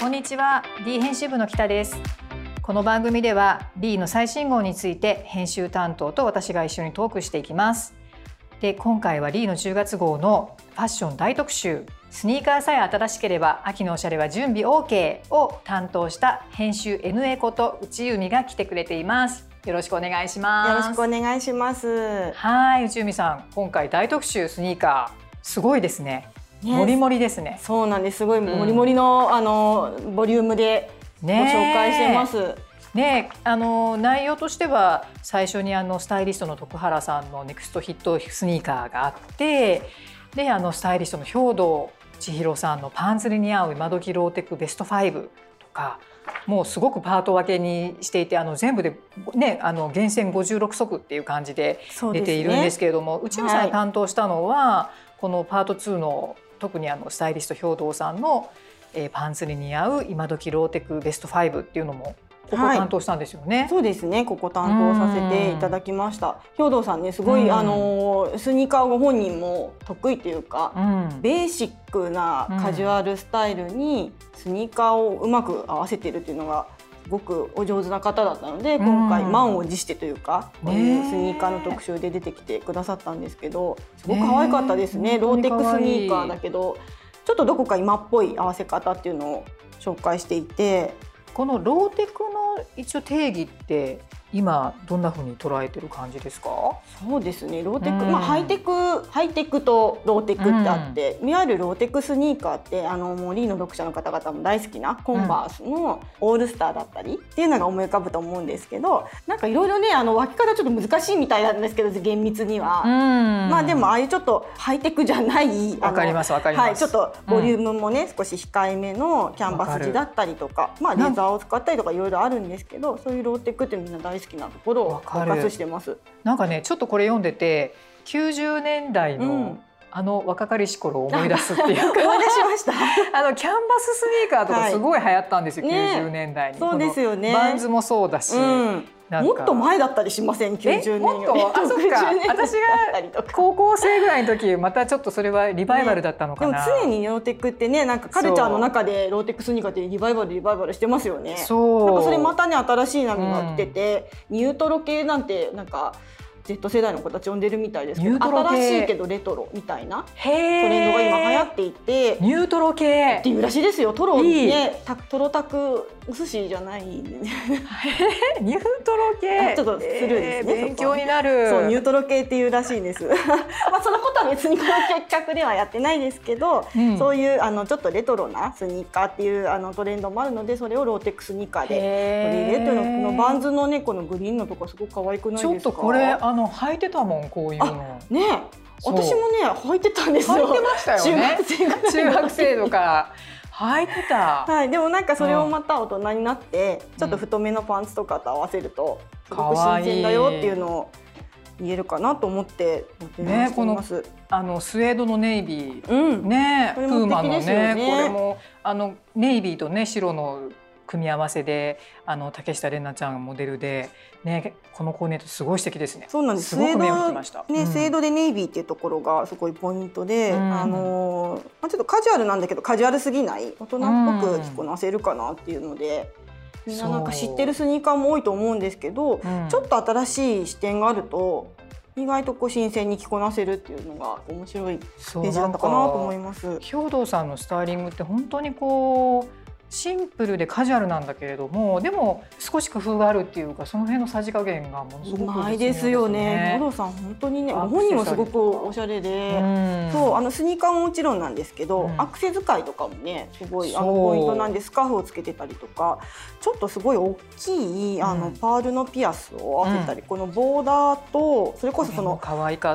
こんにちは。D 編集部の北です。この番組では D の最新号について編集担当と私が一緒にトークしていきます。で今回は D の10月号のファッション大特集スニーカーさえ新しければ秋のおしゃれは準備 OK を担当した編集 NA こと内海が来てくれています。よろしくお願いします。よろしくお願いします。はい内海さん。今回大特集スニーカー。すごいですねねもりもりですね。そうなんです。すごいもりもりの、うん、あのボリュームでご紹介してます。ね、あの内容としては最初にあのスタイリストの徳原さんのネクストヒットスニーカーがあってであのスタイリストの兵藤千尋さんのパンツに似合う今時ローテクベスト5とかもうすごくパート分けにしていてあの全部で、ね、あの厳選56足っていう感じで出ているんですけれども、ね、内海さん担当したのは、はい、このパート2の特にあのスタイリスト兵藤さんの、えー、パンツに似合う今時ローテクベスト5っていうのもここ担当したんですよね、はい、そうですね。ここ担当させていただきました。兵藤さんねすごい、あのスニーカーご本人も得意というか、うん、ベーシックなカジュアルスタイルにスニーカーをうまく合わせてるっていうのがすごくお上手な方だったので今回満を持してというか、こういうスニーカーの特集で出てきてくださったんですけどすごく可愛かったですね。ローテックスニーカーだけどちょっとどこか今っぽい合わせ方っていうのを紹介していてこのローテクの一応定義って今どんな風に捉えてる感じですか？そうですね。ローテク、うん、まあハイテクハイテクとローテクってあって、うん、いわゆるローテクスニーカーってあのもう LEE の読者の方々も大好きなコンバースのオールスターだったりっていうのが思い浮かぶと思うんですけどなんかいろいろねあの分け方ちょっと難しいみたいなんですけど厳密には、うん、まあでもああいうちょっとハイテクじゃないわかりますわかります、はい、ちょっとボリュームもね、少し控えめのキャンバス地だったりとかまあレザーを使ったりとかいろいろあるんですけどそういうローテクってみんな大好きなところをフォーカスしてます。なんかねちょっとこれ読んでて90年代の、うん。あの若かりし頃を思い出すっていうか 思い出しました。あのキャンバススニーカーとかすごい流行ったんですよ、はい、90年代に、そうですよね。バンズもそうだし、うん、もっと前だったりしません？90年もっと？あそっか。私が高校生ぐらいの時またちょっとそれはリバイバルだったのかな、ね、でも常にローテックってねなんかカルチャーの中でローテックスニーカーってリバイバルリバイバルしてますよねそう。なんかそれまたね新しい波が来てて、うん、ニュートロ系なんてなんか Z 世代の子たち呼んでるみたいですけど新しいけどレトロみたいなトレンドが今流行っていてニュートロ系。っていうらしいですよトロね。トロタクお寿司じゃない、ニュートロ系。ちょっとスルーですね、勉強になる。そうニュートロ系っていうらしいです。まあそのことは別にこの企画ではやってないですけど、うん、そういうあのちょっとレトロなスニーカーっていうあのトレンドもあるのでそれをローテックスニーカーで取り入れるというのこのバンズのねこのグリーンのとこすごく可愛くないですか？ちょっとこれあの履いてたもんこういうの。ね私もね履いてたんですよ。履いてましたよね。中学生とか。履いてた。はい、でもなんかそれをまた大人になって、ちょっと太めのパンツとかと合わせると、すごく新鮮だよっていうのを言えるかなと思ってね、このあのスウェードのネイビー、うん、ね、プーマのね、ねこれもあのネイビーとね白の組み合わせであの竹下玲奈ちゃんがモデルで、ね、このコーディネートすごい素敵ですね。そうなんです。すごく目を引きました。ね、スウェードでネイビーっていうところがすごいポイントで、うん、あのまあちょっとカジュアルなんだけどカジュアルすぎない大人っぽく着こなせるかなっていうので。みんななんか知ってるスニーカーも多いと思うんですけど、ちょっと新しい視点があると意外とこう新鮮に着こなせるっていうのが面白いページだったかなと思います。兵藤さんのスタイリングって本当にこうシンプルでカジュアルなんだけれどもでも少し工夫があるっていうかその辺のさじ加減がものすごくですよね。五郎さん本当にねご本人もすごくおしゃれで、うそうあのスニーカーももちろんなんですけど、うん、アクセ使いとかもねすごいあのポイントなんでスカーフをつけてたりとかちょっとすごい大きいあの、パールのピアスを合わせたり、このボーダーとそれこそその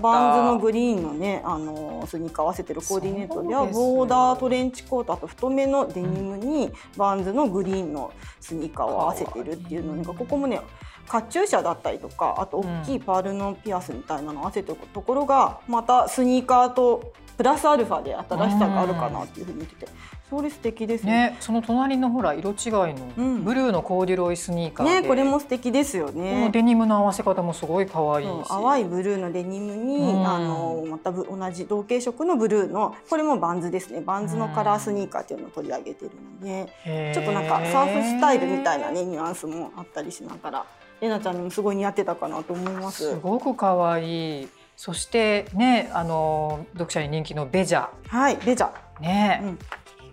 バンズのグリーンのねあのスニーカー合わせてるコーディネートではボーダートレンチコートあと太めのデニムに、バンズのグリーンのスニーカーを合わせてるっていうのがここもねカチューシャだったりとかあと大きいパールのピアスみたいなのを合わせておくところがまたスニーカーとプラスアルファで新しさがあるかなっていうふうに見てて、それ素敵です。ね。ねその隣のほら色違いのブルーのコーデュロイスニーカーねこれも素敵ですよね。デニムの合わせ方もすごい可愛い淡いブルーのデニムに、あのまた同じ同系色のブルーのこれもバンズですね。バンズのカラースニーカーっていうのを取り上げてるので、ちょっとなんかサーフスタイルみたいなねニュアンスもあったりしながら。れなちゃんにもすごい似合ってたかなと思います。すごく可愛い。そしてね、あの読者に人気のベジャ。はい、ベジャ。ね、うん、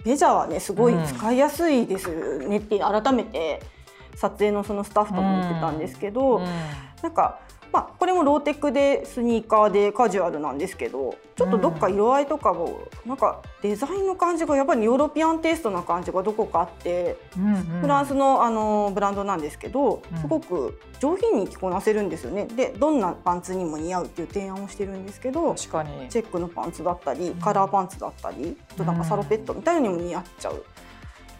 ベジャはねすごい使いやすいですねって改めて撮影のそのスタッフとも言ってたんですけど、うん。うん、なんかまあ、これもローテクでスニーカーでカジュアルなんですけどちょっとどっか色合いとかも、なんかデザインの感じがやっぱりヨーロピアンテイストな感じがどこかあって、うんうん、フランスのあのブランドなんですけどすごく上品に着こなせるんですよね。でどんなパンツにも似合うっていう提案をしてるんですけど確かに。チェックのパンツだったりカラーパンツだったりあとなんかサロペットみたいのにも似合っちゃう。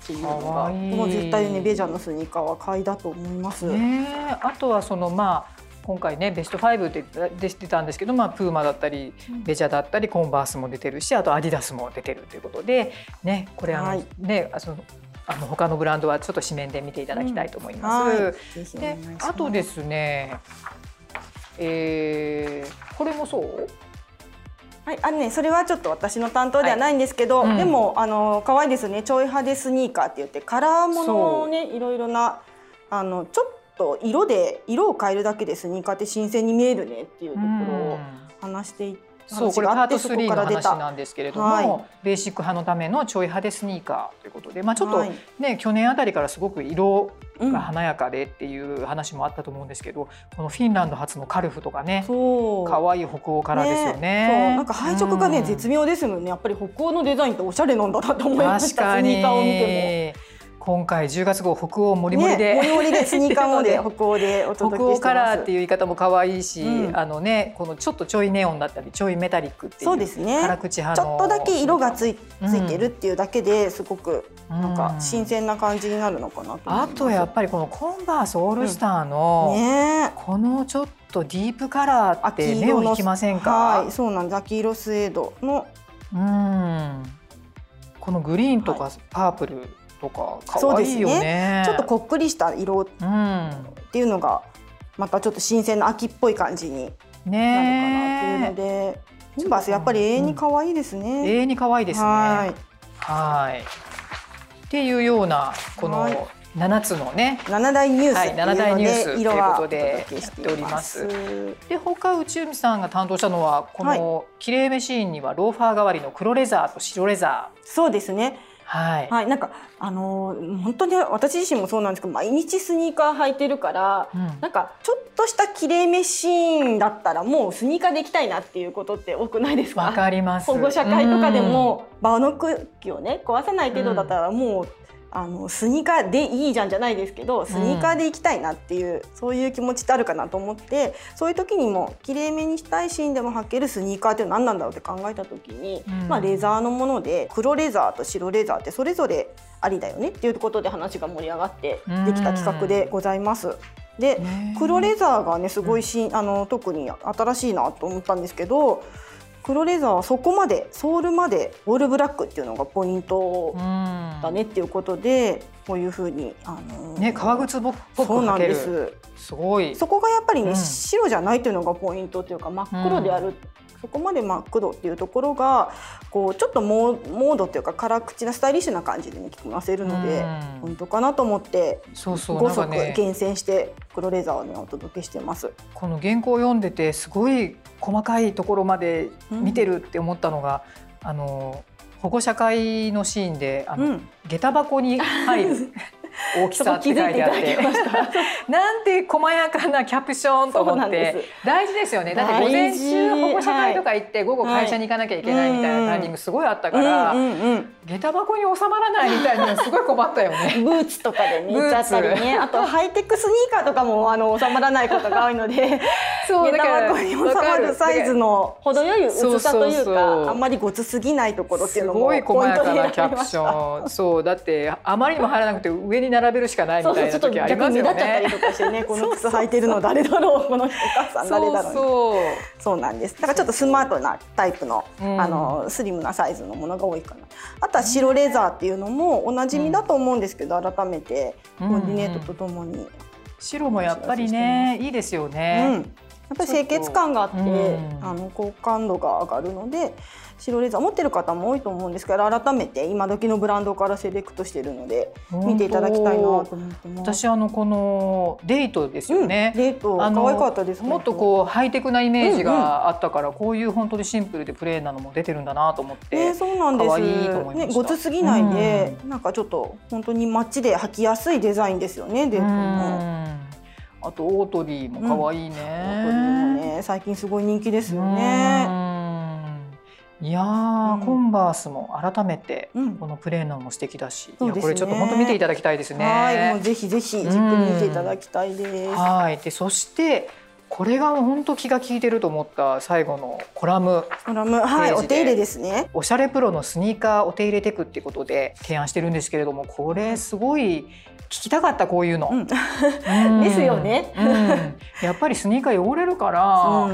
っていうのがもう絶対ねベジャーのスニーカーは買いだと思います。ね、あとはそのまあ今回ねベスト5で出てたんですけど、まあ、プーマだったりベジャだったりコンバースも出てるしあとアディダスも出てるということで、ね、これあの、はい、ねそのあの他のブランドはちょっと紙面で見ていただきたいと思います。うん、であとですね、えー、これもそう？はい、あのね、それはちょっと私の担当ではないんですけど、はいうん、でもあの可愛いですね。ちょい派手スニーカーって言ってカラーものをねいろいろなあのちょっと色で色を変えるだけでスニーカーって新鮮に見えるねっていうところを話していて。そうこれパート3の話なんですけれども、はい、ベーシック派のためのちょい派手スニーカーということで、まあ、ちょっとね、はい、去年あたりからすごく色が華やかでっていう話もあったと思うんですけど、うん、このフィンランド発のカルフとかね可愛い北欧カラーですよね、ね、なんか配色がね、うん、絶妙ですもんね。やっぱり北欧のデザインっておしゃれなんだなと思いました。スニーカーを見ても。今回10月号北欧もりもりで、ね、もりもりでスニーカーもで 北欧でお届け北欧カラーっていう言い方も可愛いし、うん、あのねこのちょっとちょいネオンだったりちょいメタリックっていうそうですね。辛口派ちょっとだけ色がついついてるっていうだけですごくなんか新鮮な感じになるのかなとあとやっぱりこのコンバースオールスターの、うん。ね、このちょっとディープカラーって目を引きませんか？はいそうなんです。秋色スウェードの。うん。このグリーンとかパープル、はいとか可愛いよね、ね、ちょっとこっくりした色っていうのがまたちょっと新鮮な秋っぽい感じになるかなっていうので、コンバースやっぱり永遠に可愛いですね、うん、永遠に可愛いですね。はい。っていうようなこの七つのね。七大ニュース、はい、七大ニュースということでやっております。で他内海さんが担当したのはこのきれい。めシーンにはローファー代わりの黒レザーと白レザー。そうですね。はい、はい、なんかあのー、本当に私自身もそうなんですけど毎日スニーカー履いてるから、うん、なんかちょっとしたきれいめシーンだったらもうスニーカーで行きたいなっていうことって多くないですか？わかります。保護者会とかでも場の空気をね壊さない程度だったらもうあのスニーカーでいいじゃんじゃないですけどスニーカーで行きたいなっていう、うん、そういう気持ちってあるかなと思ってそういう時にもきれいめにしたいシーンでも履けるスニーカーって何なんだろうって考えた時に、うん、まあ、レザーのもので黒レザーと白レザーってそれぞれありだよねっていうことで話が盛り上がってできた企画でございます。で黒レザーがねすごいし、あの特に新しいなと思ったんですけど黒レザーはそこまでソールまでオールブラックっていうのがポイントだねっていうことで、こういうふうにあのー、ね革靴っぽくそうなんです。すごい。そこがやっぱりね、うん、白じゃないっていうのがポイントっていうか真っ黒である。そこまで真っ黒っていうところがこうちょっとモードっていうか辛口なスタイリッシュな感じで、ね、着こなせるので、本当かなと思ってそうそう5足厳選して黒レザーを、ね、お届けしてます。この原稿を読んでてすごい細かいところまで見てるって思ったのが、うん、あの保護者会のシーンであの、うん、下駄箱に入る 大きさって書いてあって。なんて細やかなキャプションと思って。大事ですよね。だって午前中保護者会とか行って、午後会社に行かなきゃいけないみたいなタイミングすごいあったから、下駄箱に収まらないみたいなすごい困ったよね。ブーツとかでね行っちゃったりね。あとハイテクスニーカーとかもあの収まらないことが多いのでそう下駄箱に収まるサイズの程よい薄さというかあんまりごつすぎないところっていうのもすごい細やかなキャプション。そうだってあまりにも入らなくて上に並べるしかないみたいな時ありますよね。そうそうちょっと逆に目立っちゃったりとかしてね この靴履いてるの誰だろうこのお母さん誰だろうそうそう。なんです。だからちょっとスマートなタイプの,、あのスリムなサイズのものが多いかな。あとは白レザーっていうのもおなじみだと思うんですけど、改めてコーディネートとともに、白もやっぱりねいいですよね、やっぱり清潔感があって、うん、あの好感度が上がるので白レザー持ってる方も多いと思うんですけど改めて今時のブランドからセレクトしてるので見ていただきたいなと思ってます。私あのこのデートですよね、うん、デート可愛かったですもっとこうハイテクなイメージがあったから、うんうん、こういう本当にシンプルでプレーンなのも出てるんだなと思って、ね、そうなんです。ね、ごつすぎないで、うん、なんかちょっと本当に街で履きやすいデザインですよねデートも。あとオートリーも可愛いね、うん、オートリーもね最近すごい人気ですよね。いや、うん、コンバースも改めてこのプレーナーも素敵だし、うん、いやこれちょっと本当見ていただきたいですね。はいもうぜひぜひじっくり見ていただきたいです。はい。でそしてこれが本当気が利いてると思った最後のコラムコラム。はいお手入れですね。おしゃれプロのスニーカーお手入れテクってことで提案してるんですけれどもこれすごい聞きたかったこういうの。うん、ですよね、うん、やっぱりスニーカー汚れるから、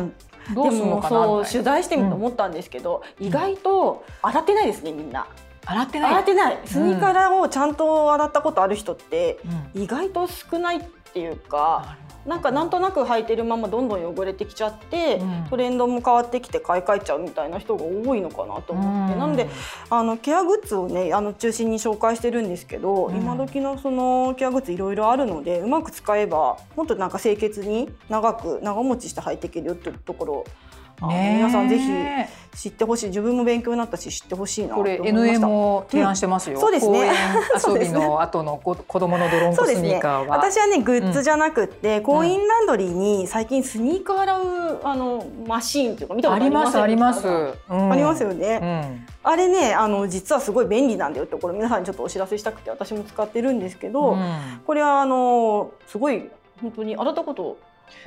どうするのかなそう取材してみて思ったんですけど、意外と洗ってないですねみんな。洗ってない。洗ってない。スニーカーをちゃんと洗ったことある人って意外と少ないっていうか、なんかなんとなく履いてるままどんどん汚れてきちゃって、うん、トレンドも変わってきて買い替えちゃうみたいな人が多いのかなと思って、うん、なのであのケアグッズをねあの中心に紹介してるんですけど、うん、今時のそのケアグッズいろいろあるのでうまく使えばもっとなんか清潔に長く長持ちして履いていけるよっていうところね、皆さんぜひ知ってほしい。自分も勉強になったし知ってほしいなこれ NA も提案してますよ、うん、そうですね。遊びの後の子子供のドロンコスニーカーは、ね、私はねグッズじゃなくて、うん、コインランドリーに最近スニーカー洗うあのマシーンというか見たことありますありますあります。よね、あれねあの実はすごい便利なんだよってこれ皆さんにちょっとお知らせしたくて私も使ってるんですけど、これはあのすごい本当に洗ったこと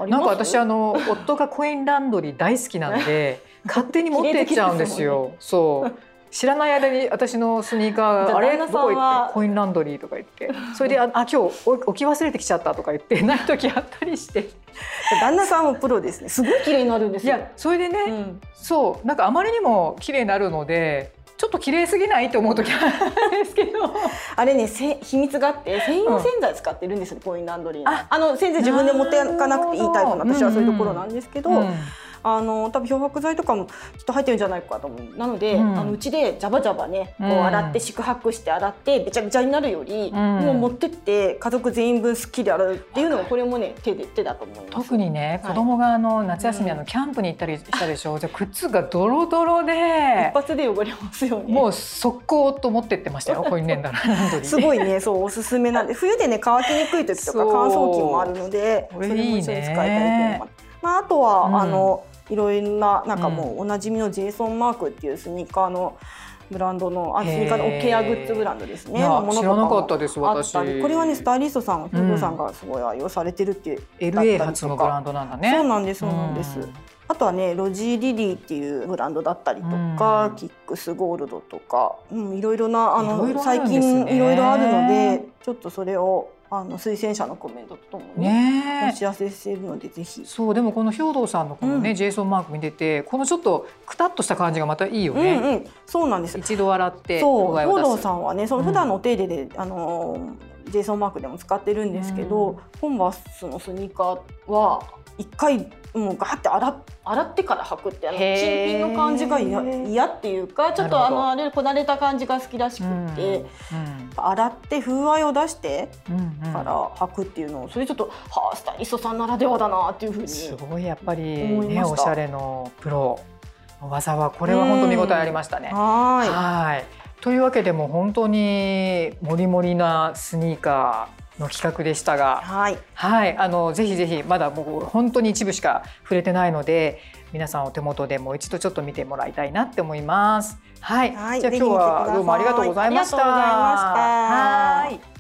なんか私あの夫がコインランドリー大好きなんで 勝手に持ってっちゃうんですよ。そう。知らない間に私のスニーカーあれ？どこ行って？コインランドリーとか言って。それでああ今日置き忘れてきちゃったとか言ってない時あったりして。旦那さんもプロですね。すごい綺麗になるんですよ。いやそれでね、うん、そう。なんかあまりにも綺麗になるのでちょっと綺麗すぎない？と思う時あるんですけど。あれねせ秘密があって専用洗剤使ってるんですよ、うん、コインランドリーああの洗剤自分で持っていかなくていいタイプの私はそういうところなんですけど、うん。うんあの多分漂白剤とかもきっと入ってるんじゃないかと思う。なので、うん、あのうちでジャバジャバねこう洗って宿泊して洗ってべちゃべちゃになるより、うん、もう持ってって家族全員分すっきり洗うっていうのがこれもね手で手だと思います。特にね子供があの夏休みあのキャンプに行ったりしたでしょ、うん、じゃ靴がドロドロで一発で汚れますよね。もう速攻と持ってってましたよコインレンダーすごいねそうおすすめなんで。冬でね乾きにくい時とか乾燥機もあるのでそれも一緒に使いたいと思います。まあ、あとは、あのいろいろななんかもうおなじみのジェイソン・マークっていうスニーカーのブランドのあスニーカーのケアグッズブランドですね。知らなかったです私。これはねスタイリストさん、フードさんがすごい愛用されてるっていう。LA 発のブランドなんだね。そうなんですそうなんです。あとはねロジー・リリーっていうブランドだったりとか、キックスゴールドとか、うん、いろいろなあの最近いろいろあるのでちょっとそれをあの推薦者のコメントとともにお知らせしているのでぜひ。そうでもこの兵藤さんのこのね、うん、ジェイソンマーク見ててこのちょっとくたっとした感じがまたいいよね、うんうん、そうなんです。一度洗ってそう兵藤さんはねその普段のお手入れで、うん、あのジェイソンマークでも使ってるんですけど、うん、コンバースのスニーカーは一回もうガーって洗洗ってから履くってあの新品の感じが嫌っていうかちょっとあのあれこなれた感じが好きらしくて、うんうん、洗って風合いを出してから履くっていうのをそれちょっとはあスタイリストさんならではだなっていうふうにすごいやっぱりねおしゃれのプロの技はこれは本当見応えありましたね。はいというわけでも本当にもりもりなスニーカーの企画でしたが、はい、はい、あのぜひぜひまだもう本当に一部しか触れてないので、皆さんお手元でもう一度ちょっと見てもらいたいなって思います。はい、はい、じゃあ今日はどうもありがとうございました。はい。